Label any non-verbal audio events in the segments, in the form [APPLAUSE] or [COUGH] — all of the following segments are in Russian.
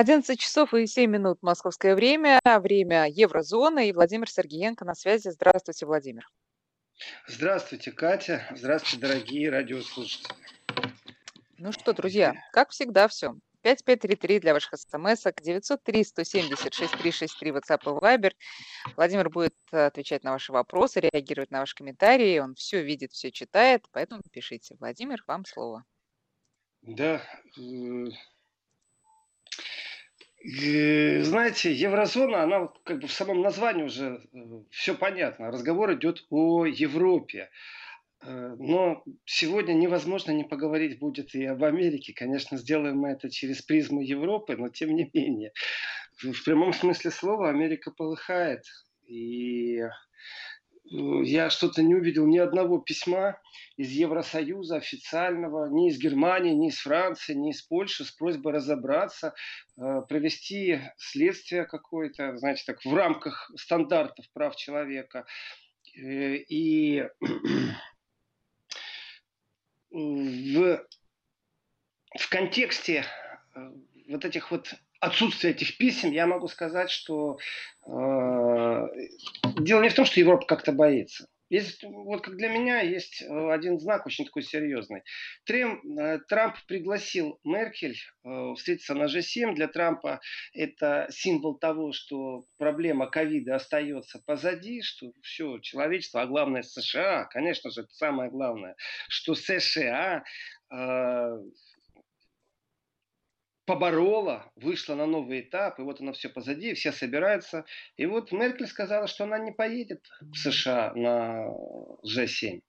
11 часов и 7 минут московское время, время еврозоны, и Владимир Сергеенко на связи. Здравствуйте, Владимир. Здравствуйте, Катя. Здравствуйте, дорогие радиослушатели. Ну что, друзья, как всегда все. 5533 для ваших смс-ок, 903-176-363 WhatsApp и Viber. Владимир будет отвечать на ваши вопросы, реагировать на ваши комментарии. Он все видит, все читает, поэтому пишите. Владимир, вам слово. Да, э, знаете, еврозона, она как бы в самом названии уже э, все понятно. Разговор идет о Европе. Э, но сегодня невозможно не поговорить будет и об Америке. Конечно, сделаем мы это через призму Европы, но тем не менее. В прямом смысле слова Америка полыхает. И я что-то не увидел ни одного письма из Евросоюза официального, ни из Германии, ни из Франции, ни из Польши с просьбой разобраться, э, провести следствие какое-то, знаете, так, в рамках стандартов прав человека. Э, и [CLEARS THROAT] в, в контексте вот этих вот отсутствия этих писем я могу сказать, что э, дело не в том, что Европа как-то боится. Есть, вот как для меня есть э, один знак очень такой серьезный. Трем, э, Трамп пригласил Меркель э, встретиться на G7. Для Трампа это символ того, что проблема ковида остается позади, что все, человечество, а главное США, конечно же, это самое главное, что США поборола, вышла на новый этап, и вот она все позади, все собираются. И вот Меркель сказала, что она не поедет в США на G7.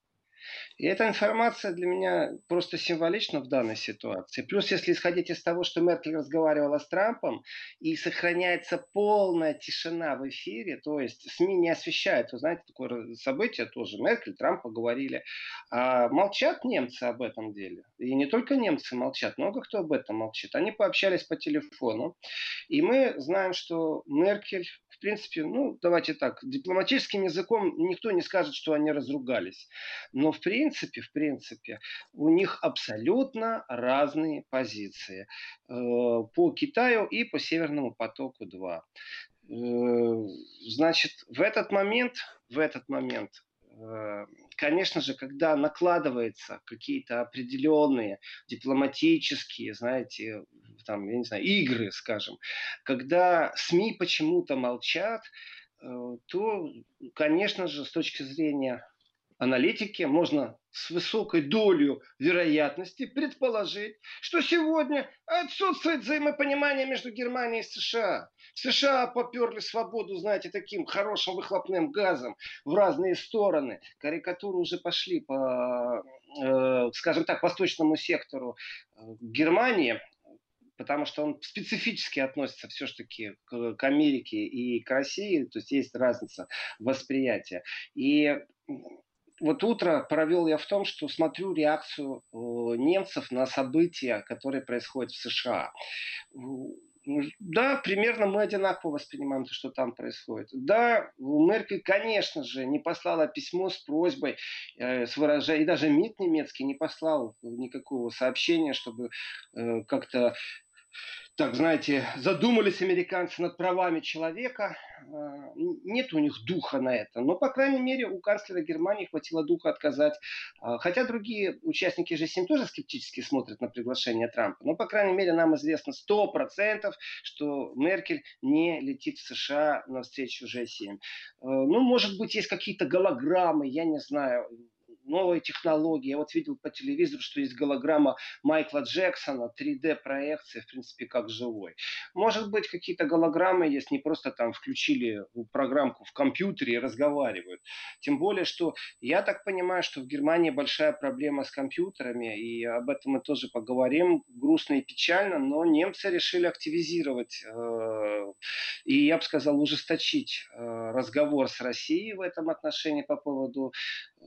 И эта информация для меня просто символична в данной ситуации. Плюс, если исходить из того, что Меркель разговаривала с Трампом, и сохраняется полная тишина в эфире, то есть СМИ не освещают, вы знаете, такое событие тоже, Меркель, Трамп поговорили. А молчат немцы об этом деле. И не только немцы молчат, много кто об этом молчит. Они пообщались по телефону. И мы знаем, что Меркель принципе, ну, давайте так, дипломатическим языком никто не скажет, что они разругались. Но в принципе, в принципе, у них абсолютно разные позиции э, по Китаю и по Северному потоку-2. Э, значит, в этот момент, в этот момент э, конечно же, когда накладываются какие-то определенные дипломатические, знаете, там, я не знаю, игры, скажем, когда СМИ почему-то молчат, э, то, конечно же, с точки зрения аналитики можно с высокой долей вероятности предположить, что сегодня отсутствует взаимопонимание между Германией и США. США поперли свободу, знаете, таким хорошим выхлопным газом в разные стороны. Карикатуры уже пошли по, э, скажем так, восточному сектору э, Германии потому что он специфически относится все-таки к, к Америке и к России, то есть есть разница восприятия. И вот утро провел я в том, что смотрю реакцию э, немцев на события, которые происходят в США. Да, примерно мы одинаково воспринимаем то, что там происходит. Да, Меркель, конечно же, не послала письмо с просьбой, э, с выражением, и даже МИД немецкий не послал никакого сообщения, чтобы э, как-то так, знаете, задумались американцы над правами человека. А, нет у них духа на это. Но, по крайней мере, у канцлера Германии хватило духа отказать. А, хотя другие участники G7 тоже скептически смотрят на приглашение Трампа. Но, по крайней мере, нам известно 100%, что Меркель не летит в США на встречу G7. А, ну, может быть, есть какие-то голограммы, я не знаю новые технологии. Я вот видел по телевизору, что есть голограмма Майкла Джексона, 3D-проекция, в принципе, как живой. Может быть, какие-то голограммы есть, не просто там включили программку в компьютере и разговаривают. Тем более, что я так понимаю, что в Германии большая проблема с компьютерами, и об этом мы тоже поговорим, грустно и печально, но немцы решили активизировать э, и, я бы сказал, ужесточить э, разговор с Россией в этом отношении по поводу э,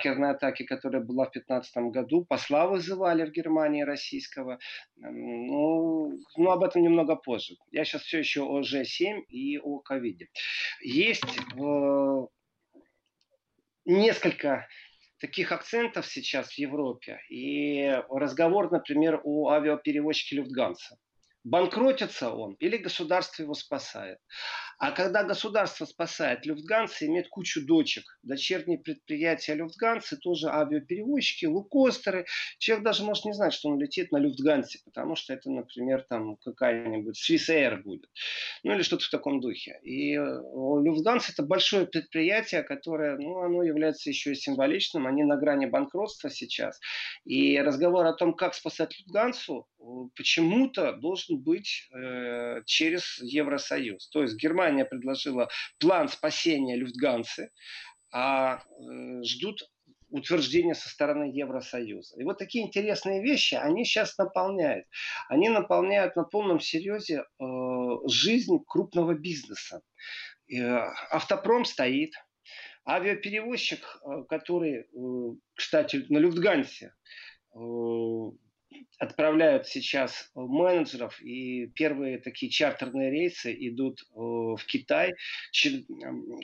хакерной атаки, которая была в 2015 году. Посла вызывали в Германии российского. Ну, ну, об этом немного позже. Я сейчас все еще о G7 и о ковиде. Есть э, несколько таких акцентов сейчас в Европе. И разговор, например, о авиаперевозчике Люфтганса. банкротится он или государство его спасает. А когда государство спасает, Люфтганса имеет кучу дочек. Дочерние предприятия Люфтгансы, тоже авиаперевозчики, лукостеры. Человек даже может не знать, что он летит на Люфтгансе, потому что это, например, там какая-нибудь Swiss Air будет. Ну или что-то в таком духе. И э, Люфтганс это большое предприятие, которое, ну, оно является еще и символичным. Они на грани банкротства сейчас. И разговор о том, как спасать Люфтгансу, э, почему-то должен быть э, через Евросоюз. То есть Германия Германия предложила план спасения Люфтгансы, а э, ждут утверждения со стороны Евросоюза. И вот такие интересные вещи, они сейчас наполняют. Они наполняют на полном серьезе э, жизнь крупного бизнеса. Э, автопром стоит, авиаперевозчик, который, кстати, на Люфтгансе отправляют сейчас менеджеров, и первые такие чартерные рейсы идут э, в Китай.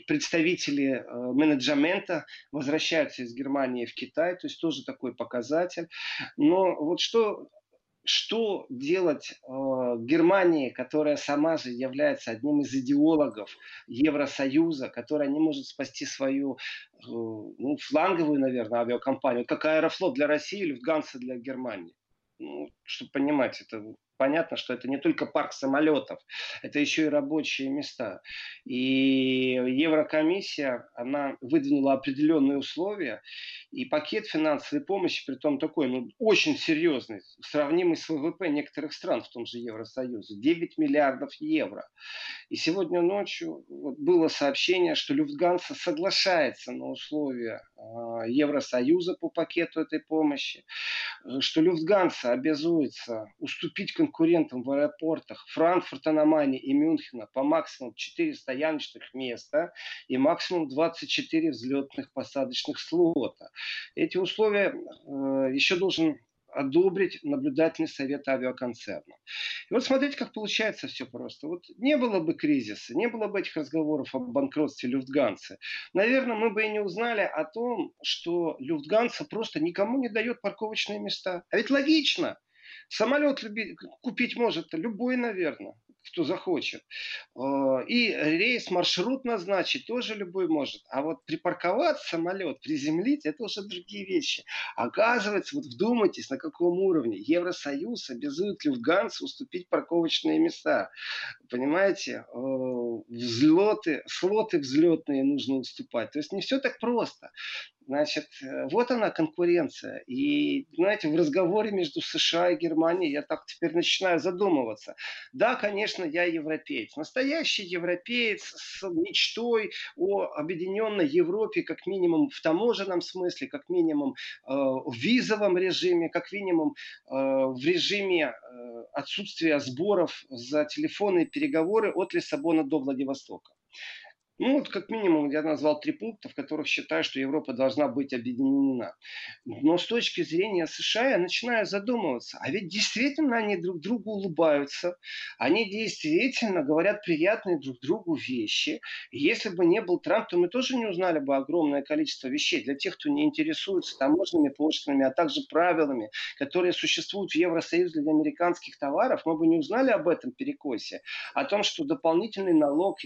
Представители э, менеджмента возвращаются из Германии в Китай, то есть тоже такой показатель. Но вот что что делать э, Германии, которая сама же является одним из идеологов Евросоюза, которая не может спасти свою э, ну, фланговую, наверное, авиакомпанию, как Аэрофлот для России или Люфтганса для Германии ну, чтобы понимать, это понятно, что это не только парк самолетов, это еще и рабочие места. И Еврокомиссия, она выдвинула определенные условия, и пакет финансовой помощи, при том такой, ну, очень серьезный, сравнимый с ВВП некоторых стран в том же Евросоюзе, 9 миллиардов евро. И сегодня ночью вот было сообщение, что Люфтганса соглашается на условия Евросоюза по пакету этой помощи, что Люфтганса обязуется уступить конкурентам в аэропортах Франкфурта на Майне и Мюнхена по максимум 4 стояночных места и максимум 24 взлетных посадочных слота. Эти условия э, еще должен одобрить наблюдательный совет авиаконцерна. И вот смотрите, как получается все просто. Вот не было бы кризиса, не было бы этих разговоров о банкротстве Люфтганса. Наверное, мы бы и не узнали о том, что Люфтганса просто никому не дает парковочные места. А ведь логично. Самолет купить может любой, наверное кто захочет. Э, и рейс, маршрут назначить тоже любой может. А вот припарковать самолет, приземлить, это уже другие вещи. Оказывается, вот вдумайтесь, на каком уровне Евросоюз обязует Люфтганса уступить парковочные места. Понимаете? Э, взлеты, слоты взлетные нужно уступать. То есть не все так просто. Значит, э, вот она конкуренция. И, знаете, в разговоре между США и Германией я так теперь начинаю задумываться. Да, конечно, я европеец. Настоящий европеец с мечтой о объединенной Европе, как минимум в таможенном смысле, как минимум э, в визовом режиме, как минимум э, в режиме э, отсутствия сборов за телефонные переговоры от Лиссабона до Владивостока. Ну, вот как минимум я назвал три пункта, в которых считаю, что Европа должна быть объединена. Но с точки зрения США я начинаю задумываться, а ведь действительно они друг другу улыбаются, они действительно говорят приятные друг другу вещи. И если бы не был Трамп, то мы тоже не узнали бы огромное количество вещей для тех, кто не интересуется таможенными пошлинами, а также правилами, которые существуют в Евросоюзе для американских товаров, мы бы не узнали об этом перекосе, о том, что дополнительный налог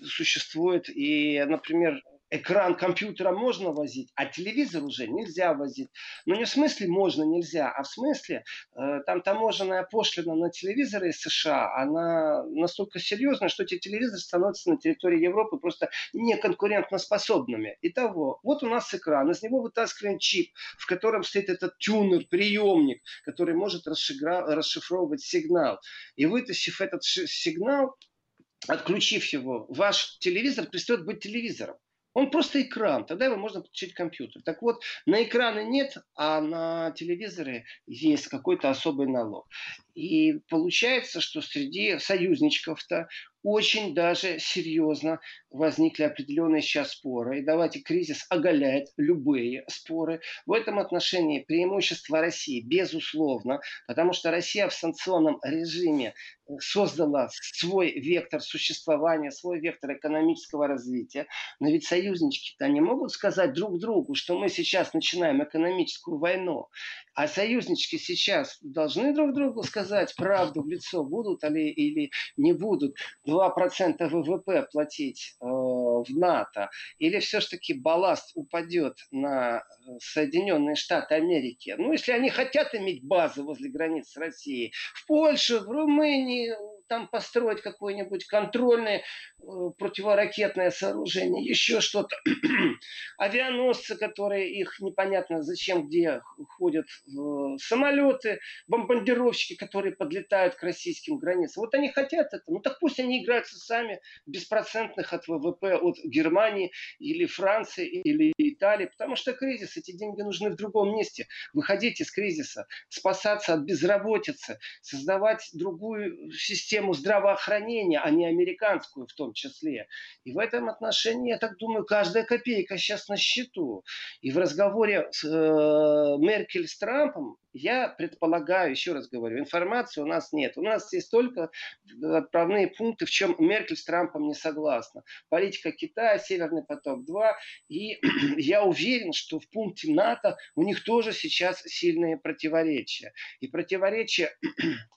существует существует. И, например, экран компьютера можно возить, а телевизор уже нельзя возить. Но не в смысле можно, нельзя, а в смысле э, там таможенная пошлина на телевизоры из США, она настолько серьезная, что эти телевизоры становятся на территории Европы просто неконкурентоспособными. Итого, вот у нас экран, из него вытаскиваем чип, в котором стоит этот тюнер, приемник, который может расшифровывать сигнал. И вытащив этот сигнал, отключив его, ваш телевизор перестает быть телевизором. Он просто экран, тогда его можно подключить к компьютеру. Так вот, на экраны нет, а на телевизоры есть какой-то особый налог. И получается, что среди союзничков-то очень даже серьезно возникли определенные сейчас споры. И давайте кризис оголяет любые споры. В этом отношении преимущество России, безусловно, потому что Россия в санкционном режиме создала свой вектор существования, свой вектор экономического развития. Но ведь союзнички-то не могут сказать друг другу, что мы сейчас начинаем экономическую войну. А союзнички сейчас должны друг другу сказать правду в лицо, будут ли или не будут 2% ВВП платить э, в НАТО, или все-таки балласт упадет на э, Соединенные Штаты Америки. Ну, если они хотят иметь базы возле границ с Россией, в Польше, в Румынии, там построить какое-нибудь контрольное э, противоракетное сооружение, еще что-то. [CLEARS THROAT] Авианосцы, которые их непонятно зачем, где ходят, самолеты, бомбардировщики, которые подлетают к российским границам. Вот они хотят это. Ну так пусть они играются сами беспроцентных от ВВП от Германии или Франции или Италии, потому что кризис, эти деньги нужны в другом месте. Выходить из кризиса, спасаться от безработицы, создавать другую систему систему здравоохранения, а не американскую в том числе. И в этом отношении, я так думаю, каждая копейка сейчас на счету. И в разговоре с э, Меркель с Трампом я предполагаю, еще раз говорю, информации у нас нет. У нас есть только отправные пункты, в чем Меркель с Трампом не согласна. Политика Китая, Северный поток-2. И [CLEARS THROAT] я уверен, что в пункте НАТО у них тоже сейчас сильные противоречия. И противоречия [CLEARS THROAT]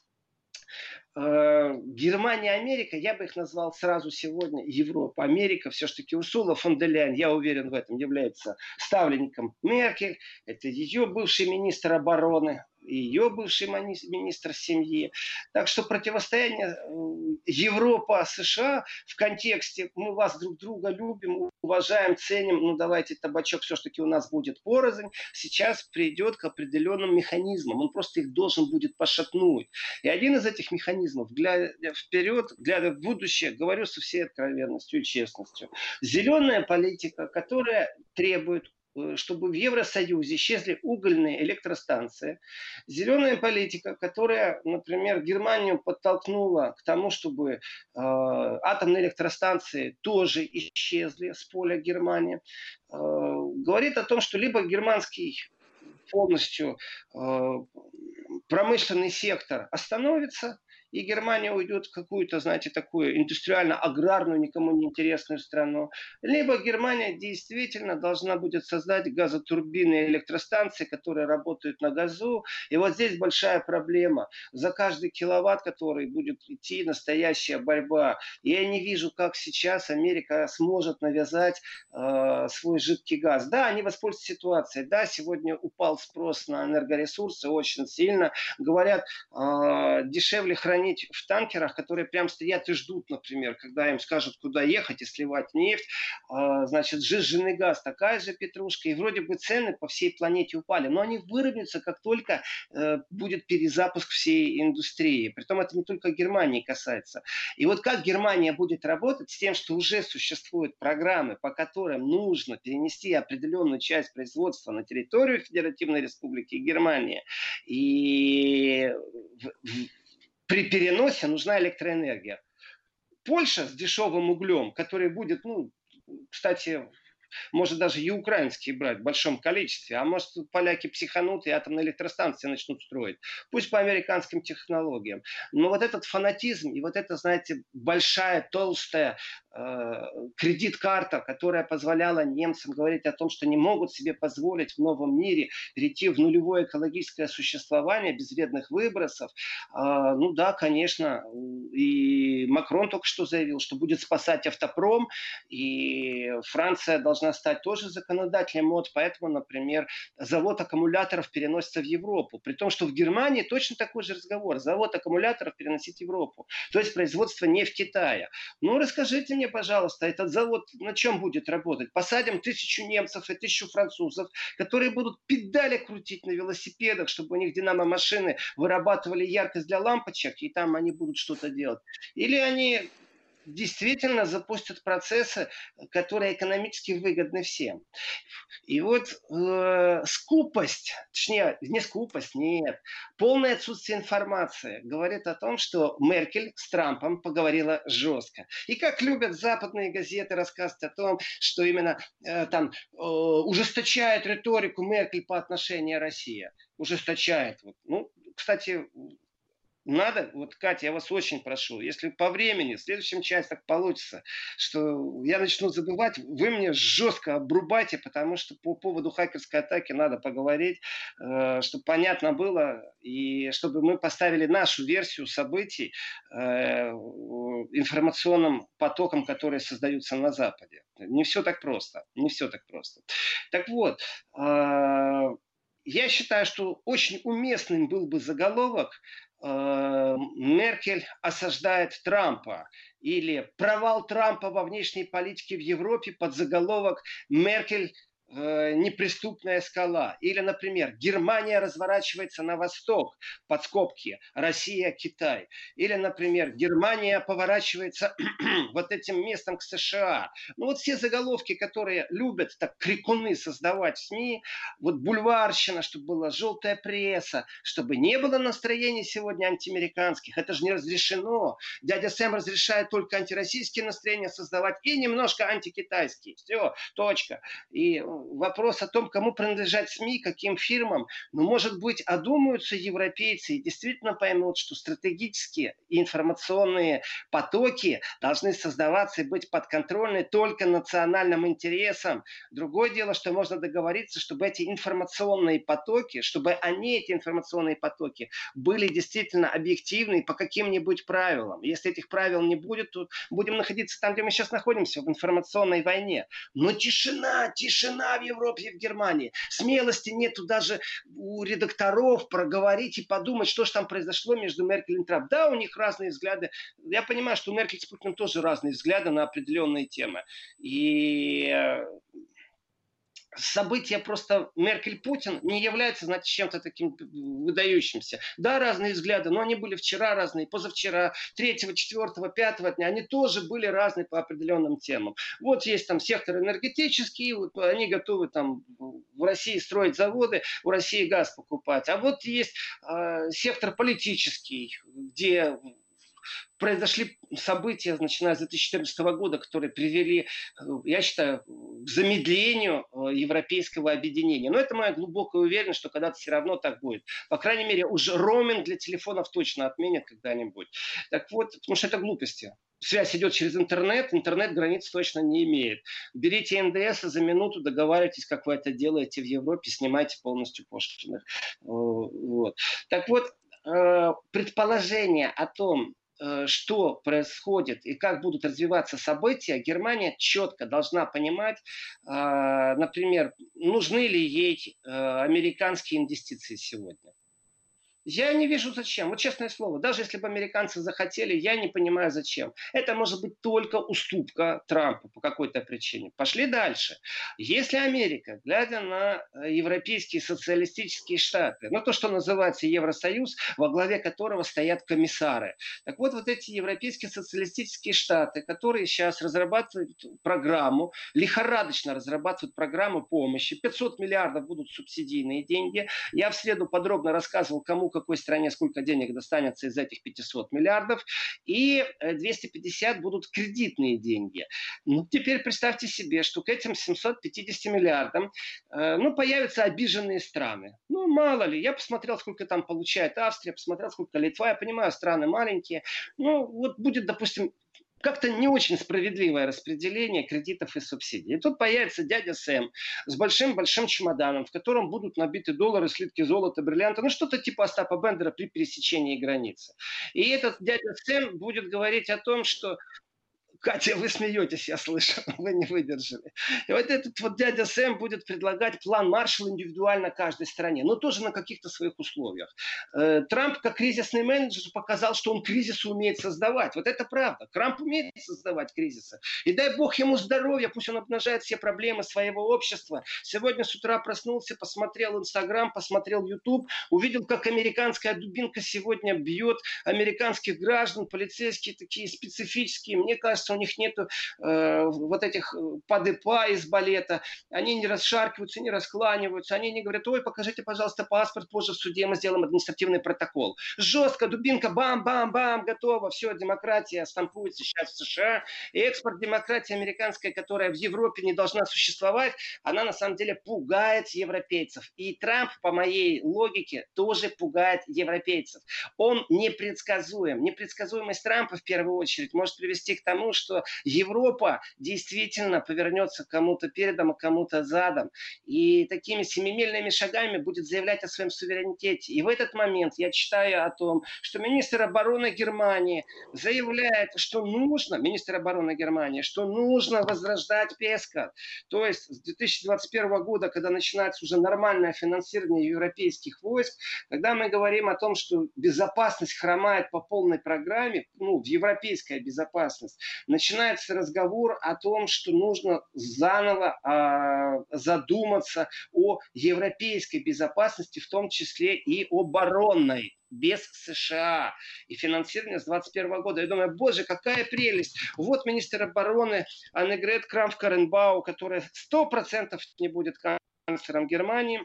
Германия, Америка, я бы их назвал сразу сегодня Европа, Америка, все-таки Урсула фон де Ляйн, я уверен в этом, является ставленником Меркель, это ее бывший министр обороны, ее бывший министр семьи. Так что противостояние э, Европа-США в контексте мы вас друг друга любим, уважаем, ценим, ну давайте табачок все-таки у нас будет порознь, сейчас придет к определенным механизмам. Он просто их должен будет пошатнуть. И один из этих механизмов, глядя вперед, глядя в будущее, говорю со всей откровенностью и честностью, зеленая политика, которая требует чтобы в Евросоюзе исчезли угольные электростанции. Зеленая политика, которая, например, Германию подтолкнула к тому, чтобы э, атомные электростанции тоже исчезли с поля Германии, э, говорит о том, что либо германский полностью э, промышленный сектор остановится, и Германия уйдет в какую-то, знаете, такую индустриально-аграрную, никому не интересную страну. Либо Германия действительно должна будет создать газотурбины и электростанции, которые работают на газу. И вот здесь большая проблема. За каждый киловатт, который будет идти, настоящая борьба. Я не вижу, как сейчас Америка сможет навязать э, свой жидкий газ. Да, они воспользуются ситуацией. Да, сегодня упал спрос на энергоресурсы очень сильно. Говорят, э, дешевле хранить хранить в танкерах, которые прям стоят и ждут, например, когда им скажут, куда ехать и сливать нефть. А, значит, сжиженный газ, такая же петрушка. И вроде бы цены по всей планете упали, но они выровняются, как только э, будет перезапуск всей индустрии. Притом это не только Германии касается. И вот как Германия будет работать с тем, что уже существуют программы, по которым нужно перенести определенную часть производства на территорию Федеративной Республики Германия. И при переносе нужна электроэнергия. Польша с дешевым углем, который будет, ну, кстати, может даже и украинские брать в большом количестве, а может поляки психанут и атомные электростанции начнут строить. Пусть по американским технологиям. Но вот этот фанатизм и вот это, знаете, большая, толстая кредит-карта, которая позволяла немцам говорить о том, что не могут себе позволить в новом мире перейти в нулевое экологическое существование без вредных выбросов. Э, ну да, конечно, и Макрон только что заявил, что будет спасать автопром, и Франция должна стать тоже законодателем МОД, поэтому, например, завод аккумуляторов переносится в Европу. При том, что в Германии точно такой же разговор. Завод аккумуляторов переносить в Европу. То есть производство не в Китае. Ну, расскажите мне, пожалуйста, этот завод на чем будет работать? Посадим тысячу немцев и тысячу французов, которые будут педали крутить на велосипедах, чтобы у них динамо-машины вырабатывали яркость для лампочек, и там они будут что-то делать. Или они действительно запустят процессы, которые экономически выгодны всем. И вот э, скупость, точнее, не скупость, нет, полное отсутствие информации говорит о том, что Меркель с Трампом поговорила жестко. И как любят западные газеты рассказывать о том, что именно э, там э, ужесточает риторику Меркель по отношению к России. Ужесточает. Вот. Ну, кстати, надо, вот, Катя, я вас очень прошу, если по времени, в следующем часе так получится, что я начну забывать, вы мне жестко обрубайте, потому что по поводу хакерской атаки надо поговорить, э, чтобы понятно было, и чтобы мы поставили нашу версию событий э, информационным потоком, которые создаются на Западе. Не все так просто, не все так просто. Так вот, э, я считаю, что очень уместным был бы заголовок Меркель осаждает Трампа или провал Трампа во внешней политике в Европе под заголовок Меркель э, неприступная скала. Или, например, Германия разворачивается на восток, под скобки, Россия, Китай. Или, например, Германия поворачивается [CLEARS THROAT] вот этим местом к США. Ну вот все заголовки, которые любят так крикуны создавать в СМИ, вот бульварщина, чтобы была желтая пресса, чтобы не было настроений сегодня антиамериканских. Это же не разрешено. Дядя Сэм разрешает только антироссийские настроения создавать и немножко антикитайские. Все, точка. И вопрос о том, кому принадлежат СМИ, каким фирмам, ну, может быть, одумаются европейцы и действительно поймут, что стратегические информационные потоки должны создаваться и быть подконтрольны только национальным интересам. Другое дело, что можно договориться, чтобы эти информационные потоки, чтобы они, эти информационные потоки, были действительно объективны по каким-нибудь правилам. Если этих правил не будет, то будем находиться там, где мы сейчас находимся, в информационной войне. Но тишина, тишина в Европе и в Германии. Смелости нету даже у редакторов проговорить и подумать, что же там произошло между Меркель и Трамп. Да, у них разные взгляды. Я понимаю, что у Меркель с Путиным тоже разные взгляды на определенные темы. И э, события просто Меркель-Путин не является, значит, чем-то таким выдающимся. Да, разные взгляды, но они были вчера разные, позавчера, третьего, четвертого, пятого дня, они тоже были разные по определенным темам. Вот есть там сектор энергетический, вот они готовы там в России строить заводы, у России газ покупать. А вот есть э, сектор политический, где произошли события, начиная с 2014 года, которые привели, э, я считаю, к замедлению э, европейского объединения. Но это моя глубокая уверенность, что когда-то все равно так будет. По крайней мере, уже роуминг для телефонов точно отменят когда-нибудь. Так вот, потому что это глупости. Связь идет через интернет, интернет границ точно не имеет. Берите НДС за минуту договаривайтесь, как вы это делаете в Европе, снимайте полностью пошлины. Э, вот. Так вот, предположение о том, что происходит и как будут развиваться события, Германия четко должна понимать, а, например, нужны ли ей э, американские инвестиции сегодня. Я не вижу зачем. Вот честное слово, даже если бы американцы захотели, я не понимаю зачем. Это может быть только уступка Трампу по какой-то причине. Пошли дальше. Если Америка, глядя на э, европейские социалистические штаты, ну то, что называется Евросоюз, во главе которого стоят комиссары. Так вот, вот эти европейские социалистические штаты, которые сейчас разрабатывают программу, лихорадочно разрабатывают программу помощи, 500 миллиардов будут субсидийные деньги. Я в среду подробно рассказывал, кому какой стране сколько денег достанется из этих 500 миллиардов, и 250 э, будут кредитные деньги. Ну, теперь представьте себе, что к этим 750 миллиардам э, ну, появятся обиженные страны. Ну, мало ли, я посмотрел, сколько там получает Австрия, посмотрел, сколько Литва, я понимаю, страны маленькие. Ну, вот будет, допустим, как-то не очень справедливое распределение кредитов и субсидий. И тут появится дядя Сэм с большим-большим чемоданом, в котором будут набиты доллары, слитки золота, бриллианты, ну что-то типа Остапа Бендера при пересечении границы. И этот дядя Сэм будет говорить о том, что Катя, вы смеетесь, я слышу, [LAUGHS] вы не выдержали. И вот этот вот дядя Сэм будет предлагать план Маршалла индивидуально каждой стране, но тоже на каких-то своих условиях. Э, Трамп, как кризисный менеджер, показал, что он кризисы умеет создавать. Вот это правда. Трамп умеет создавать кризисы. И дай бог ему здоровья, пусть он обнажает все проблемы своего общества. Сегодня с утра проснулся, посмотрел Инстаграм, посмотрел Ютуб, увидел, как американская дубинка сегодня бьет американских граждан, полицейские такие специфические. Мне кажется, у них нет э, вот этих э, подыпа из балета. Они не расшаркиваются, не раскланиваются. Они не говорят, ой, покажите, пожалуйста, паспорт, позже в суде мы сделаем административный протокол. Жестко, дубинка, бам-бам-бам, готово. Все, демократия стампуется сейчас в США. И экспорт демократии американской, которая в Европе не должна существовать, она на самом деле пугает европейцев. И Трамп, по моей логике, тоже пугает европейцев. Он непредсказуем. Непредсказуемость Трампа в первую очередь может привести к тому, что Европа действительно повернется кому-то передом, а кому-то задом. И такими семимильными шагами будет заявлять о своем суверенитете. И в этот момент я читаю о том, что министр обороны Германии заявляет, что нужно, министр обороны Германии, что нужно возрождать Песка. То есть с 2021 года, когда начинается уже нормальное финансирование европейских войск, когда мы говорим о том, что безопасность хромает по полной программе, ну, в европейская безопасность, начинается разговор о том, что нужно заново э, задуматься о европейской безопасности, в том числе и оборонной без США и финансирование с 2021 года. Я думаю, боже, какая прелесть. Вот министр обороны Аннегрет Крамф-Каренбау, которая 100% не будет канцлером Германии,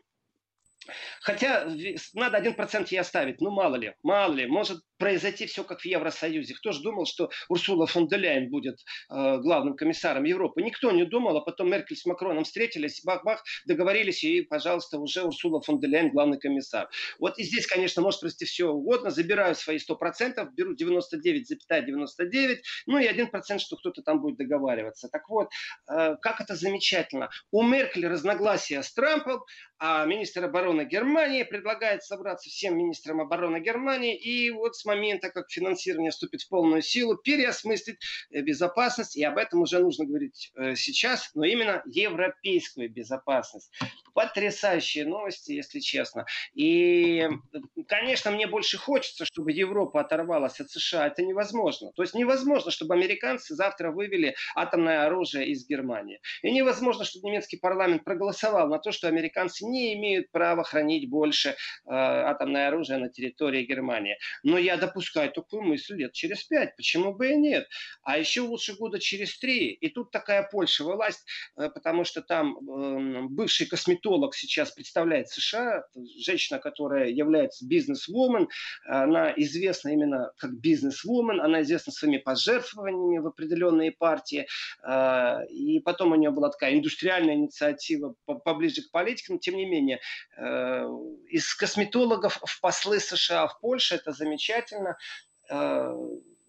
Хотя надо один процент ей оставить, ну мало ли, мало ли, может произойти все как в Евросоюзе. Кто же думал, что Урсула фон де Ляйен будет э, главным комиссаром Европы? Никто не думал, а потом Меркель с Макроном встретились, бах-бах, договорились, и, пожалуйста, уже Урсула фон де Ляйен главный комиссар. Вот и здесь, конечно, может произойти все угодно, забираю свои 100%, беру 99,99, ,99, ну и 1%, что кто-то там будет договариваться. Так вот, э, как это замечательно. У Меркель разногласия с Трампом, а министр обороны Германии предлагает собраться всем министрам обороны Германии и вот с момента, как финансирование вступит в полную силу, переосмыслить э, безопасность, и об этом уже нужно говорить э, сейчас, но именно европейскую безопасность. Потрясающие новости, если честно. И, конечно, мне больше хочется, чтобы Европа оторвалась от США. Это невозможно. То есть невозможно, чтобы американцы завтра вывели атомное оружие из Германии. И невозможно, чтобы немецкий парламент проголосовал на то, что американцы не имеют права хранить больше э, атомное оружие на территории Германии. Но я допускаю такую мысль лет через пять. Почему бы и нет? А еще лучше года через три. И тут такая Польша власть, э, потому что там э, бывший косметолог сейчас представляет США, женщина, которая является бизнес-вумен, она известна именно как бизнес-вумен, она известна своими пожертвованиями в определенные партии, э, и потом у нее была такая индустриальная инициатива поближе к политике, но тем не менее, из косметологов в послы США в Польше, это замечательно, э,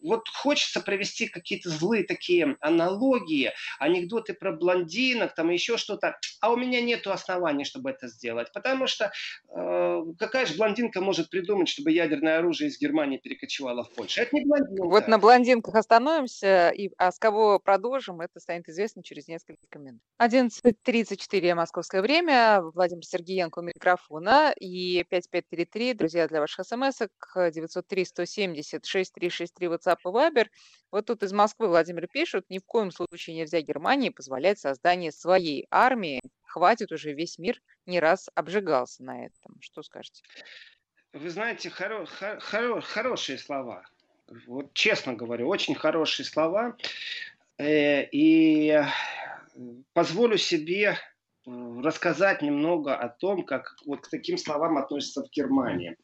вот хочется провести какие-то злые такие аналогии, анекдоты про блондинок, там еще что-то, а у меня нет оснований, чтобы это сделать, потому что э, какая же блондинка может придумать, чтобы ядерное оружие из Германии перекочевало в Польшу? Это не блондинка. Вот на блондинках остановимся, и, а с кого продолжим, это станет известно через несколько минут. 11.34 московское время, Владимир Сергеенко у микрофона, и 5533, друзья, для ваших смс-ок, 903 170 6363 WhatsApp WhatsApp и Viber. Вот тут из Москвы Владимир пишет, ни в коем случае нельзя Германии позволять создание своей армии. Хватит уже, весь мир не раз обжигался на этом. Что скажете? Вы знаете, хоро- хоро- хорошие слова. Вот честно говорю, очень хорошие слова. Э, и позволю себе рассказать немного о том, как вот к таким словам относятся в Германии.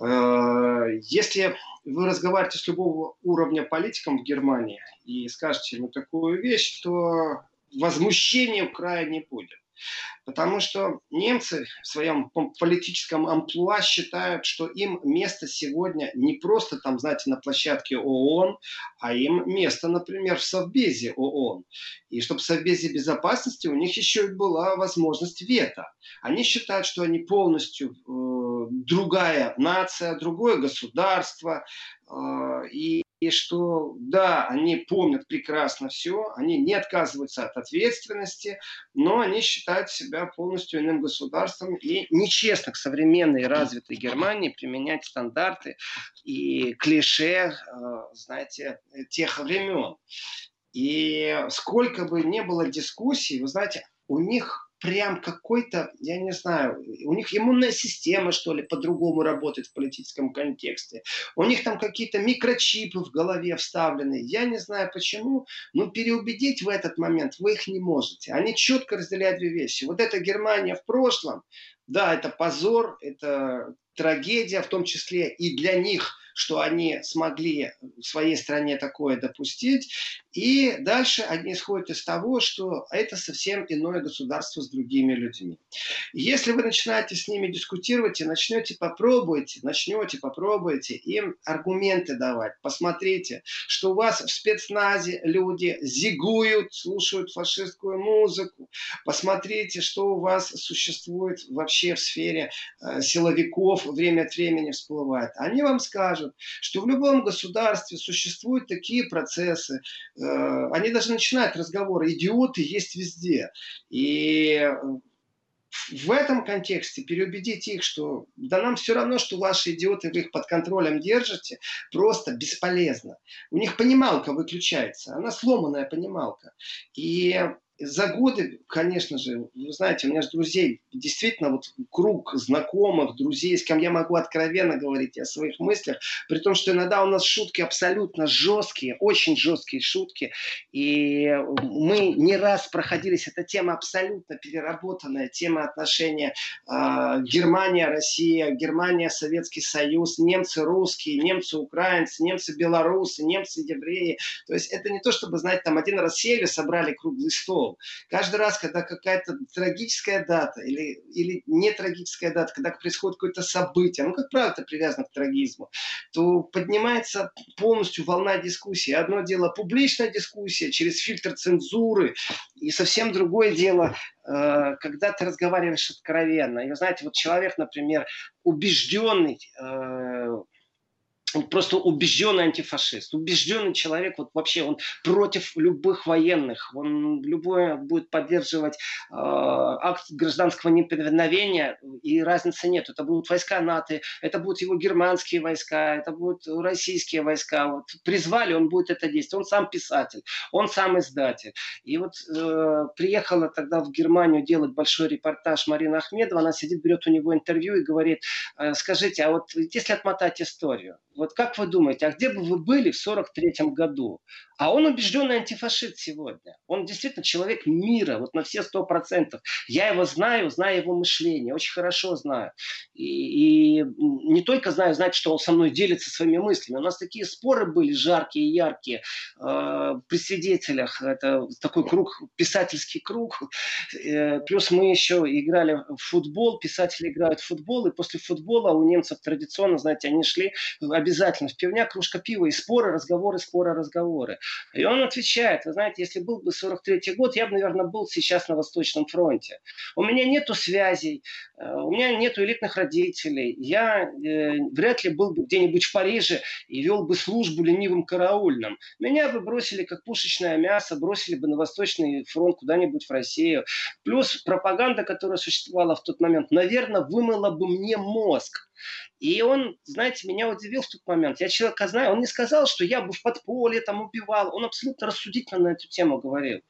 Э, если вы разговариваете с любого уровня политиком в Германии и скажете ему такую вещь, то возмущения в крае не будет. Потому что немцы в своем политическом амплуа считают, что им место сегодня не просто там, знаете, на площадке ООН, а им место, например, в Совбезе ООН. И чтобы в Совбезе безопасности у них еще была возможность вето. Они считают, что они полностью э, другая нация, другое государство. Э, и и что, да, они помнят прекрасно все, они не отказываются от ответственности, но они считают себя полностью иным государством и нечестно к современной развитой Германии применять стандарты и клише, э, знаете, тех времен. И сколько бы ни было дискуссий, вы знаете, у них прям какой-то, я не знаю, у них иммунная система, что ли, по-другому работает в политическом контексте. У них там какие-то микрочипы в голове вставлены. Я не знаю почему, но переубедить в этот момент вы их не можете. Они четко разделяют две вещи. Вот эта Германия в прошлом, да, это позор, это трагедия, в том числе и для них – что они смогли в своей стране такое допустить. И дальше они исходят из того, что это совсем иное государство с другими людьми. Если вы начинаете с ними дискутировать и начнете попробуйте, начнете попробуйте им аргументы давать, посмотрите, что у вас в спецназе люди зигуют, слушают фашистскую музыку, посмотрите, что у вас существует вообще в сфере э, силовиков, время от времени всплывает. Они вам скажут, скажут, что в любом государстве существуют такие процессы. Э, они даже начинают разговоры. Идиоты есть везде. И в этом контексте переубедить их, что да нам все равно, что ваши идиоты, вы их под контролем держите, просто бесполезно. У них понималка выключается, она сломанная понималка. И за годы, конечно же, вы знаете, у меня же друзей, действительно, вот круг знакомых, друзей, с кем я могу откровенно говорить о своих мыслях, при том, что иногда у нас шутки абсолютно жесткие, очень жесткие шутки, и мы не раз проходились, эта тема абсолютно переработанная, тема отношения э, Германия, Россия, Германия, Советский Союз, немцы русские, немцы украинцы, немцы белорусы, немцы евреи, то есть это не то, чтобы, знаете, там один раз сели, собрали круглый стол, стол. Каждый раз, когда какая-то трагическая дата или, или не трагическая дата, когда происходит какое-то событие, ну, как правило, это привязано к трагизму, то поднимается полностью волна дискуссии. Одно дело публичная дискуссия через фильтр цензуры, и совсем другое дело э, когда ты разговариваешь откровенно. И вы знаете, вот человек, например, убежденный э, он просто убежденный антифашист, убежденный человек, вот вообще он против любых военных, он любое будет поддерживать э, акт гражданского неповиновения, и разницы нет. Это будут войска НАТО, это будут его германские войска, это будут российские войска. Вот призвали, он будет это действовать. Он сам писатель, он сам издатель. И вот э, приехала тогда в Германию делать большой репортаж Марина Ахмедова, она сидит, берет у него интервью и говорит, э, скажите, а вот если отмотать историю, вот как вы думаете, а где бы вы были в 43 году? А он убежденный антифашист сегодня. Он действительно человек мира, вот на все сто процентов. Я его знаю, знаю его мышление, очень хорошо знаю. И, и не только знаю, знать, что он со мной делится своими мыслями. У нас такие споры были жаркие, яркие э, при свидетелях. Это такой круг, писательский круг. Э, плюс мы еще играли в футбол, писатели играют в футбол, и после футбола у немцев традиционно, знаете, они шли обязательно в пивня, кружка пива, и споры, разговоры, споры, разговоры. И он отвечает, вы знаете, если был бы 43-й год, я бы, наверное, был сейчас на Восточном фронте. У меня нету связей, э, у меня нету элитных родителей, я э, вряд ли был бы где-нибудь в Париже и вел бы службу ленивым караульным. Меня бы бросили как пушечное мясо, бросили бы на Восточный фронт куда-нибудь в Россию. Плюс пропаганда, которая существовала в тот момент, наверное, вымыла бы мне мозг. И он, знаете, меня удивил в тот момент. Я человека знаю, он не сказал, что я бы в подполье там убивал. Он абсолютно рассудительно на эту тему говорил.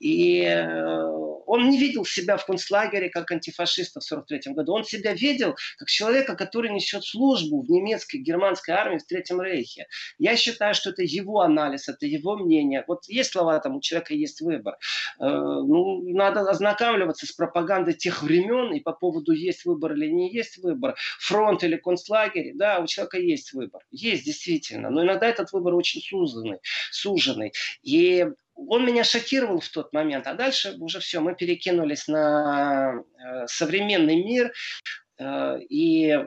И э, он не видел себя в концлагере как антифашиста в 43 году. Он себя видел как человека, который несет службу в немецкой, германской армии в Третьем Рейхе. Я считаю, что это его анализ, это его мнение. Вот есть слова там, у человека есть выбор. Э, ну, надо ознакомливаться с пропагандой тех времен и по поводу есть выбор или не есть выбор. Фронт или концлагерь, да, у человека есть выбор. Есть действительно. Но иногда этот выбор очень суженный. суженный. И он меня шокировал в тот момент, а дальше уже все, мы перекинулись на э, современный мир, э, и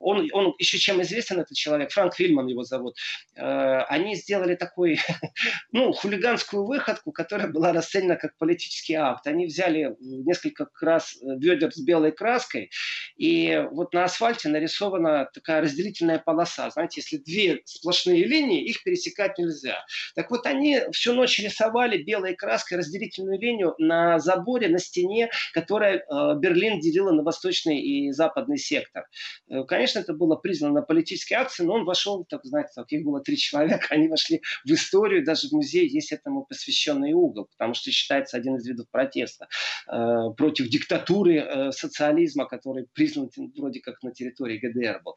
он, он еще чем известен этот человек, Франк Вильман его зовут, э, они сделали такой, [LAUGHS] ну, хулиганскую выходку, которая была расценена как политический акт. Они взяли несколько раз ведер с белой краской, и вот на асфальте нарисована такая разделительная полоса. Знаете, если две сплошные линии, их пересекать нельзя. Так вот, они всю ночь рисовали белой краской разделительную линию на заборе, на стене, которая э, Берлин делила на восточный и западный сектор. Э, конечно, это было признано политической акцией, но он вошел, так знаете, так, их было три человека, они вошли в историю, даже в музее есть этому посвященный угол, потому что считается один из видов протеста э, против диктатуры э, социализма, который признан вроде как на территории ГДР был.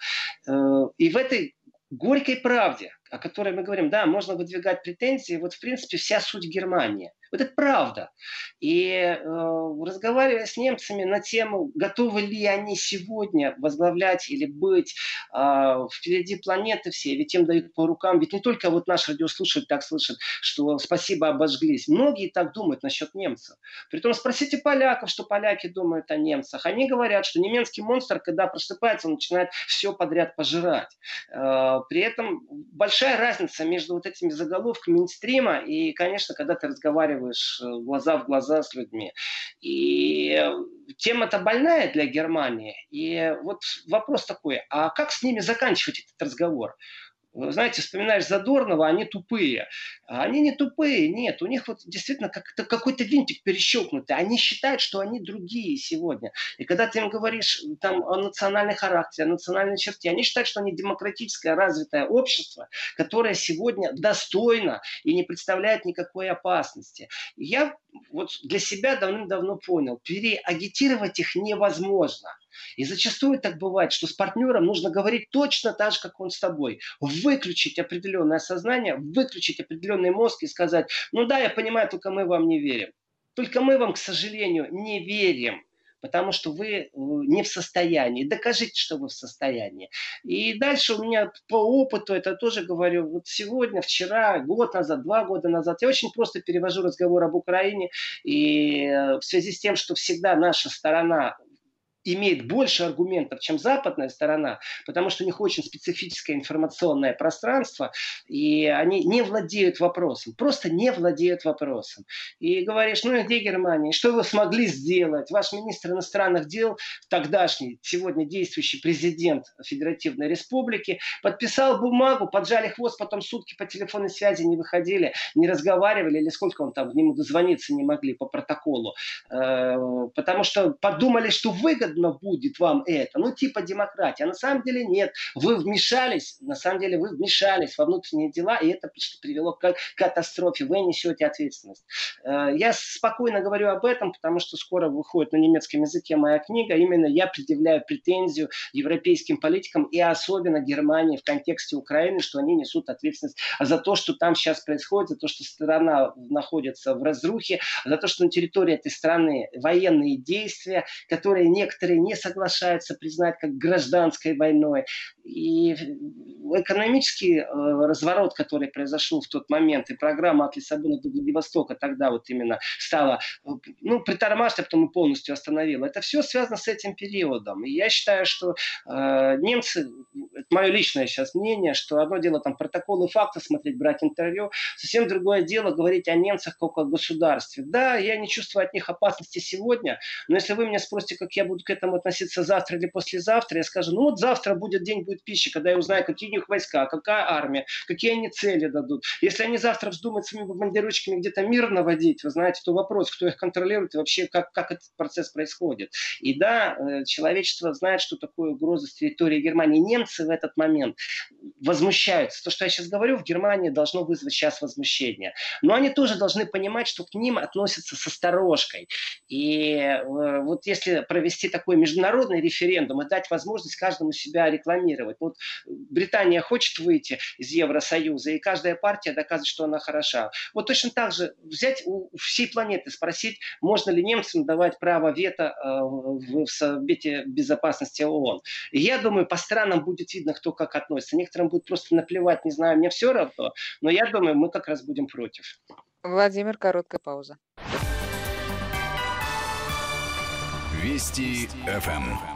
Э, и в этой горькой правде, о которой мы говорим, да, можно выдвигать претензии, вот в принципе вся суть Германии – вот это правда. И э, разговаривая с немцами на тему, готовы ли они сегодня возглавлять или быть э, впереди планеты все, ведь им дают по рукам, ведь не только вот наш радиослушатель так слышит, что спасибо, обожглись. Многие так думают насчет немцев. Притом спросите поляков, что поляки думают о немцах. Они говорят, что немецкий монстр, когда просыпается, он начинает все подряд пожирать. Э, при этом большая разница между вот этими заголовками мейнстрима и, конечно, когда ты разговариваешь э, глаза в глаза с людьми. И тема-то больная для Германии. И вот вопрос такой, а как с ними заканчивать этот разговор? Знаете, вспоминаешь Задорнова, они тупые. А они не тупые, нет. У них вот действительно как-то какой-то винтик перещелкнутый. Они считают, что они другие сегодня. И когда ты им говоришь там, о национальной характере, о национальной черте, они считают, что они демократическое, развитое общество, которое сегодня достойно и не представляет никакой опасности. Я вот для себя давным-давно понял, переагитировать их невозможно. И зачастую так бывает, что с партнером нужно говорить точно так же, как он с тобой. Выключить определенное сознание, выключить определенный мозг и сказать, ну да, я понимаю, только мы вам не верим. Только мы вам, к сожалению, не верим потому что вы э, не в состоянии. Докажите, что вы в состоянии. И дальше у меня по опыту, это тоже говорю, вот сегодня, вчера, год назад, два года назад, я очень просто перевожу разговор об Украине, и э, в связи с тем, что всегда наша сторона имеет больше аргументов, чем западная сторона, потому что у них очень специфическое информационное пространство, и они не владеют вопросом, просто не владеют вопросом. И говоришь, ну где Германия, что вы смогли сделать? Ваш министр иностранных дел, тогдашний, сегодня действующий президент Федеративной Республики, подписал бумагу, поджали хвост, потом сутки по телефонной связи не выходили, не разговаривали, или сколько он там, к нему дозвониться не могли по протоколу, э, потому что подумали, что выгодно выгодно будет вам это. Ну, типа демократия. А на самом деле нет. Вы вмешались, на самом деле вы вмешались во внутренние дела, и это привело к катастрофе. Вы несете ответственность. Э, я спокойно говорю об этом, потому что скоро выходит на немецком языке моя книга. Именно я предъявляю претензию европейским политикам и особенно Германии в контексте Украины, что они несут ответственность за то, что там сейчас происходит, за то, что страна находится в разрухе, за то, что на территории этой страны военные действия, которые некоторые некоторые не соглашаются признать как гражданской войной. И экономический э, разворот, который произошел в тот момент, и программа от Лиссабона до Владивостока тогда вот именно стала, э, ну, притормаживать, а потом и полностью остановила. Это все связано с этим периодом. И я считаю, что э, немцы, мое личное сейчас мнение, что одно дело там протоколы факты смотреть, брать интервью, совсем другое дело говорить о немцах как о государстве. Да, я не чувствую от них опасности сегодня, но если вы меня спросите, как я буду к этому относиться завтра или послезавтра, я скажу, ну вот завтра будет день будет пищи, когда я узнаю, какие у них войска, какая армия, какие они цели дадут. Если они завтра вздумают своими бомбардировщиками где-то мир наводить, вы знаете, то вопрос, кто их контролирует и вообще как, как этот процесс происходит. И да, э, человечество знает, что такое угроза с территории Германии. Немцы в этот момент возмущаются. То, что я сейчас говорю, в Германии должно вызвать сейчас возмущение. Но они тоже должны понимать, что к ним относятся с осторожкой. И э, вот если провести такой международный референдум и дать возможность каждому себя рекламировать. Вот Британия хочет выйти из Евросоюза, и каждая партия доказывает, что она хороша. Вот точно так же взять у всей планеты, спросить, можно ли немцам давать право вето э, в Совете Безопасности ООН. И я думаю, по странам будет видно, кто как относится. Некоторым будет просто наплевать, не знаю, мне все равно, но я думаю, мы как раз будем против. Владимир, короткая пауза. Вести ФМ.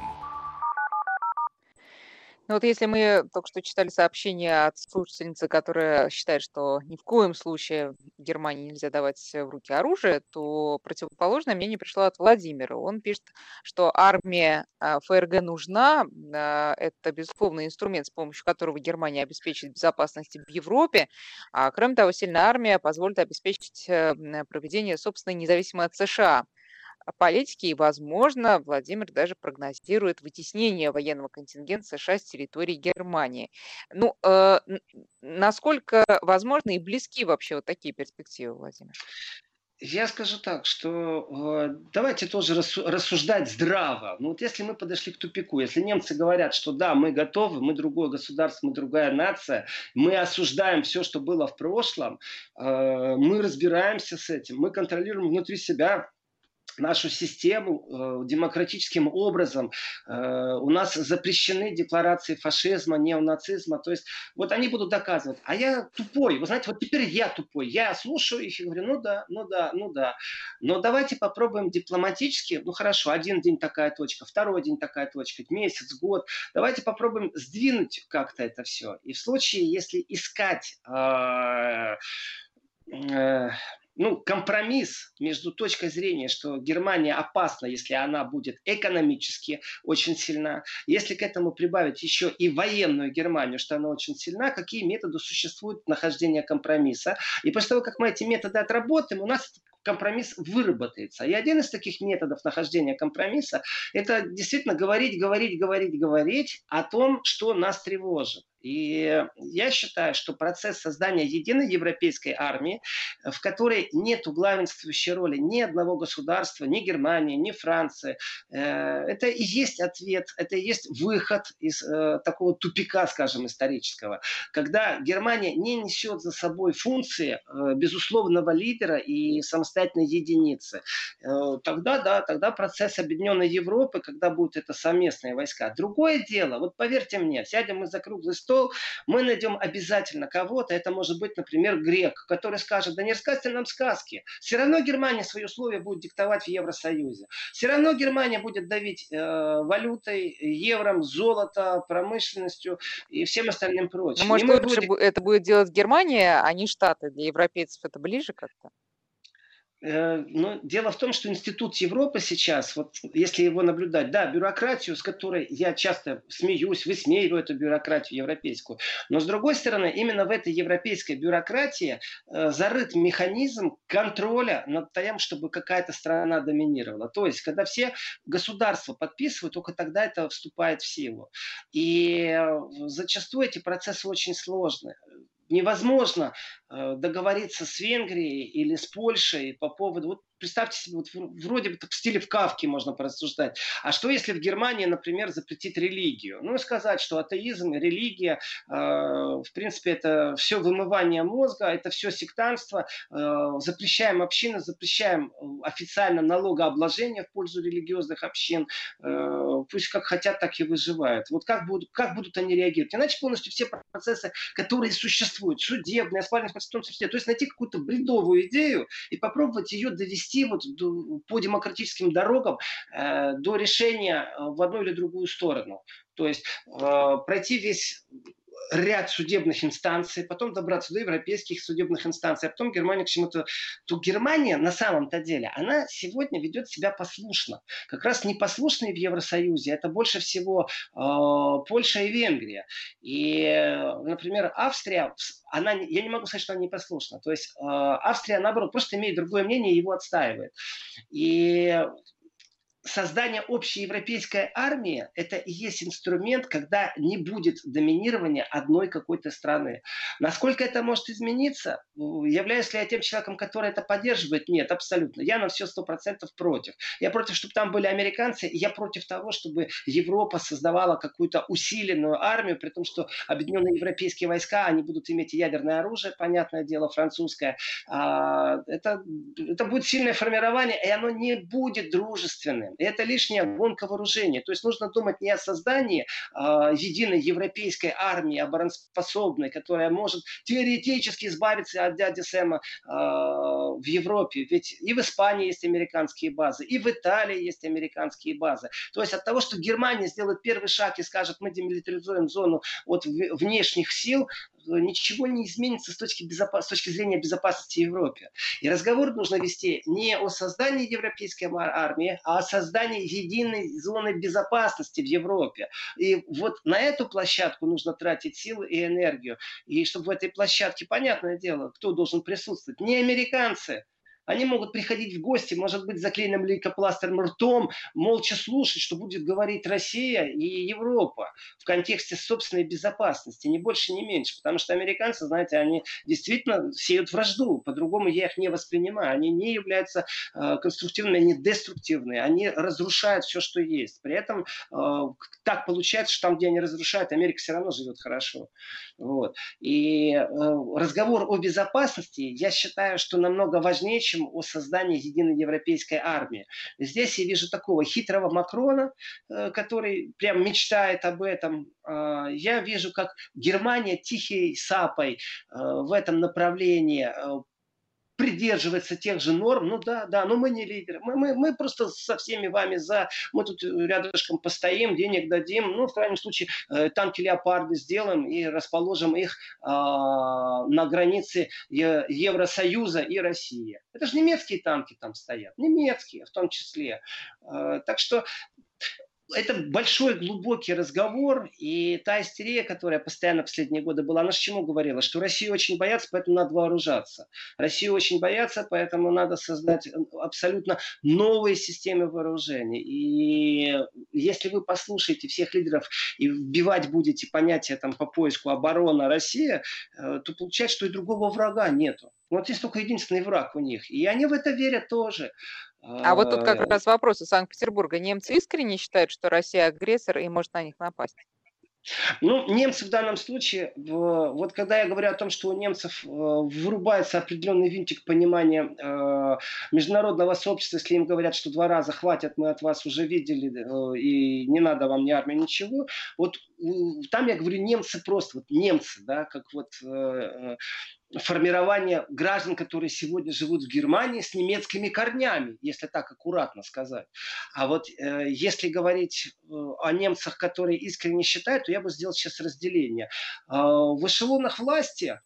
Ну вот если мы только что читали сообщение от слушательницы, которая считает, что ни в коем случае Германии нельзя давать в руки оружие, то противоположное мнение пришло от Владимира. Он пишет, что армия а, ФРГ нужна. А, это, безусловно, инструмент, с помощью которого Германия обеспечит безопасность в Европе. А кроме того, сильная армия позволит обеспечить э, проведение собственной независимой от США политики, и, возможно, Владимир даже прогнозирует вытеснение военного контингента США с территории Германии. Ну, э, насколько возможны и близки вообще вот такие перспективы, Владимир? Я скажу так, что э, давайте тоже рассуждать здраво. Ну вот если мы подошли к тупику, если немцы говорят, что да, мы готовы, мы другое государство, мы другая нация, мы осуждаем все, что было в прошлом, э, мы разбираемся с этим, мы контролируем внутри себя нашу систему э, демократическим образом. Э, у нас запрещены декларации фашизма, неонацизма. То есть вот они будут доказывать. А я тупой. Вы знаете, вот теперь я тупой. Я слушаю их и говорю, ну да, ну да, ну да. Но давайте попробуем дипломатически. Ну хорошо, один день такая точка, второй день такая точка, месяц, год. Давайте попробуем сдвинуть как-то это все. И в случае, если искать... Э, э, ну, компромисс между точкой зрения, что Германия опасна, если она будет экономически очень сильна, если к этому прибавить еще и военную Германию, что она очень сильна, какие методы существуют нахождения компромисса. И после того, как мы эти методы отработаем, у нас компромисс выработается. И один из таких методов нахождения компромисса – это действительно говорить, говорить, говорить, говорить о том, что нас тревожит. И я считаю, что процесс создания единой европейской армии, в которой нет главенствующей роли ни одного государства, ни Германии, ни Франции, э, это и есть ответ, это и есть выход из э, такого тупика, скажем, исторического, когда Германия не несет за собой функции э, безусловного лидера и самостоятельной единицы. Тогда, да, тогда процесс объединенной Европы, когда будут это совместные войска. Другое дело, вот поверьте мне, сядем мы за круглый стол, мы найдем обязательно кого-то, это может быть, например, грек, который скажет, да не рассказывайте нам сказки. Все равно Германия свои условия будет диктовать в Евросоюзе. Все равно Германия будет давить э, валютой, евром, золото, промышленностью и всем остальным прочим. Но, может, лучше будем... это будет делать Германия, а не Штаты. Для европейцев это ближе как-то? Э, но дело в том, что Институт Европы сейчас, вот если его наблюдать, да, бюрократию, с которой я часто смеюсь, высмеиваю эту бюрократию европейскую, но с другой стороны, именно в этой европейской бюрократии э, зарыт механизм контроля над тем, чтобы какая-то страна доминировала. То есть, когда все государства подписывают, только тогда это вступает в силу. И э, зачастую эти процессы очень сложны невозможно договориться с Венгрией или с Польшей по поводу... Вот представьте себе, вот вроде бы в стиле в Кавке можно порассуждать. А что если в Германии, например, запретить религию? Ну и сказать, что атеизм, религия, э, в принципе, это все вымывание мозга, это все сектанство. Э, запрещаем общины, запрещаем официально налогообложение в пользу религиозных общин. Э, пусть как хотят, так и выживают. Вот как будут, как будут они реагировать? Иначе полностью все процессы, которые существуют, судебные, оспаривание Конституционном суде, то есть найти какую-то бредовую идею и попробовать ее довести довести вот до, по демократическим дорогам э, до решения э, в одну или другую сторону. То есть э, пройти весь ряд судебных инстанций, потом добраться до европейских судебных инстанций, а потом Германия к чему-то... То Германия на самом-то деле, она сегодня ведет себя послушно. Как раз непослушные в Евросоюзе, это больше всего э, Польша и Венгрия. И, например, Австрия, она, я не могу сказать, что она непослушна. То есть э, Австрия, наоборот, просто имеет другое мнение и его отстаивает. И создание общей европейской армии – это и есть инструмент, когда не будет доминирования одной какой-то страны. Насколько это может измениться? Являюсь ли я тем человеком, который это поддерживает? Нет, абсолютно. Я на все сто процентов против. Я против, чтобы там были американцы, и я против того, чтобы Европа создавала какую-то усиленную армию, при том, что объединенные европейские войска, они будут иметь ядерное оружие, понятное дело, французское. А, это, это будет сильное формирование, и оно не будет дружественным. Это лишняя гонка вооружения. То есть нужно думать не о создании э, единой европейской армии, обороноспособной, которая может теоретически избавиться от дяди Сэма э, в Европе. Ведь и в Испании есть американские базы, и в Италии есть американские базы. То есть от того, что Германия сделает первый шаг и скажет, мы демилитаризуем зону от внешних сил, ничего не изменится с точки, безопас... с точки зрения безопасности Европы. И разговор нужно вести не о создании европейской армии, а о создании единой зоны безопасности в Европе. И вот на эту площадку нужно тратить силы и энергию. И чтобы в этой площадке, понятное дело, кто должен присутствовать? Не американцы, они могут приходить в гости, может быть, заклеенным лейкопластырем ртом, молча слушать, что будет говорить Россия и Европа в контексте собственной безопасности, ни больше, ни меньше. Потому что американцы, знаете, они действительно сеют вражду, по-другому я их не воспринимаю. Они не являются э, конструктивными, они деструктивные, они разрушают все, что есть. При этом э, так получается, что там, где они разрушают, Америка все равно живет хорошо. Вот. И э, разговор о безопасности, я считаю, что намного важнее, чем общем о создании единой европейской армии. Здесь я вижу такого хитрого Макрона, э, который прям мечтает об этом. А, я вижу, как Германия тихой сапой э, в этом направлении э, придерживается тех же норм, ну да, да, но мы не лидеры. Мы, мы, мы просто со всеми вами за, мы тут рядышком постоим, денег дадим, ну, в крайнем случае, э, танки леопарды сделаем и расположим их э, на границе Евросоюза и России. Это же немецкие танки там стоят, немецкие в том числе. Э, так что это большой глубокий разговор, и та истерия, которая постоянно последние годы была, она с чему говорила? Что Россию очень боятся, поэтому надо вооружаться. Россию очень боятся, поэтому надо создать абсолютно новые системы вооружений. И если вы послушаете всех лидеров и вбивать будете понятие там, по поиску оборона Россия, э, то получается, что и другого врага нету. Вот есть только единственный враг у них. И они в это верят тоже. А вот тут как раз вопрос из Санкт-Петербурга. Немцы искренне считают, что Россия агрессор и может на них напасть? Ну, немцы в данном случае, вот когда я говорю о том, что у немцев э, вырубается определенный винтик понимания э, международного сообщества, если им говорят, что два раза хватит, мы от вас уже видели, э, и не надо вам ни армии, ничего, вот там я говорю немцы просто, вот немцы, да, как вот формирование граждан, которые сегодня живут в Германии с немецкими корнями, если так аккуратно сказать. А вот э, если говорить э, о немцах, которые искренне считают, то я бы сделал сейчас разделение. Э, в эшелонах власти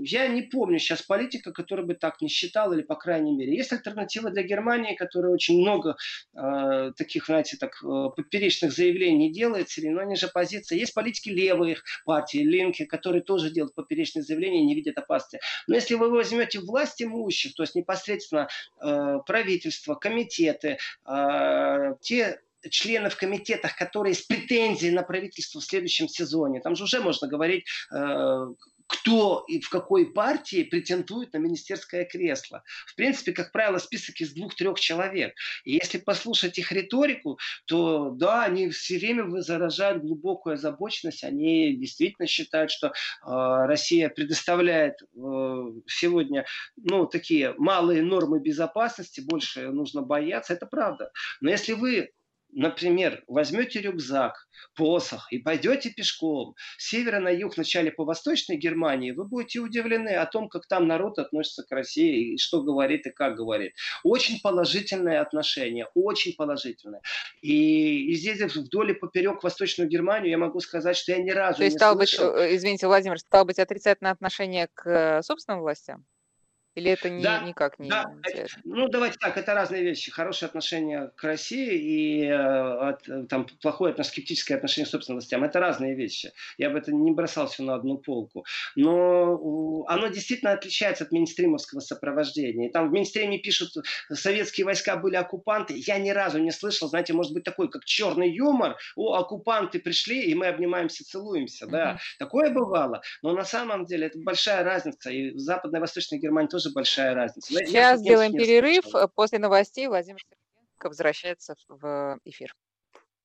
я не помню сейчас политика, который бы так не считал, или по крайней мере. Есть альтернатива для Германии, которая очень много э, таких, знаете, так, э, поперечных заявлений делает, но они же оппозиция. Есть политики левых партий, Линки, которые тоже делают поперечные заявления и не видят опасности. Но если вы возьмете власть имущих, то есть непосредственно э, правительство, комитеты, э, те членов в комитетах, которые с претензией на правительство в следующем сезоне. Там же уже можно говорить, э, кто и в какой партии претендует на министерское кресло. В принципе, как правило, список из двух-трех человек. И если послушать их риторику, то да, они все время заражают глубокую озабоченность. Они действительно считают, что э, Россия предоставляет э, сегодня ну, такие малые нормы безопасности, больше нужно бояться. Это правда. Но если вы например, возьмете рюкзак, посох и пойдете пешком с севера на юг, вначале по восточной Германии, вы будете удивлены о том, как там народ относится к России, и что говорит и как говорит. Очень положительное отношение, очень положительное. И, и здесь вдоль и поперек Восточную Германию я могу сказать, что я ни разу То есть, не стал слышал... быть, э, извините, Владимир, стало быть отрицательное отношение к э, собственным властям? Или это не, да, никак не да. Ну, давайте так, это разные вещи. Хорошее отношение к России и э, от, там, плохое, скептическое отношение к собственным властям. Это разные вещи. Я бы это не бросал все на одну полку. Но оно действительно отличается от мейнстримовского сопровождения. Там в мейнстриме пишут, советские войска были оккупанты. Я ни разу не слышал, знаете, может быть такой, как черный юмор. О, оккупанты пришли, и мы обнимаемся, целуемся. Mm-hmm. Да, такое бывало. Но на самом деле это большая разница. И в Западной и Восточной Германии тоже тоже большая разница. Сейчас сделаем перерыв. После новостей Владимир Сергеенко возвращается в эфир.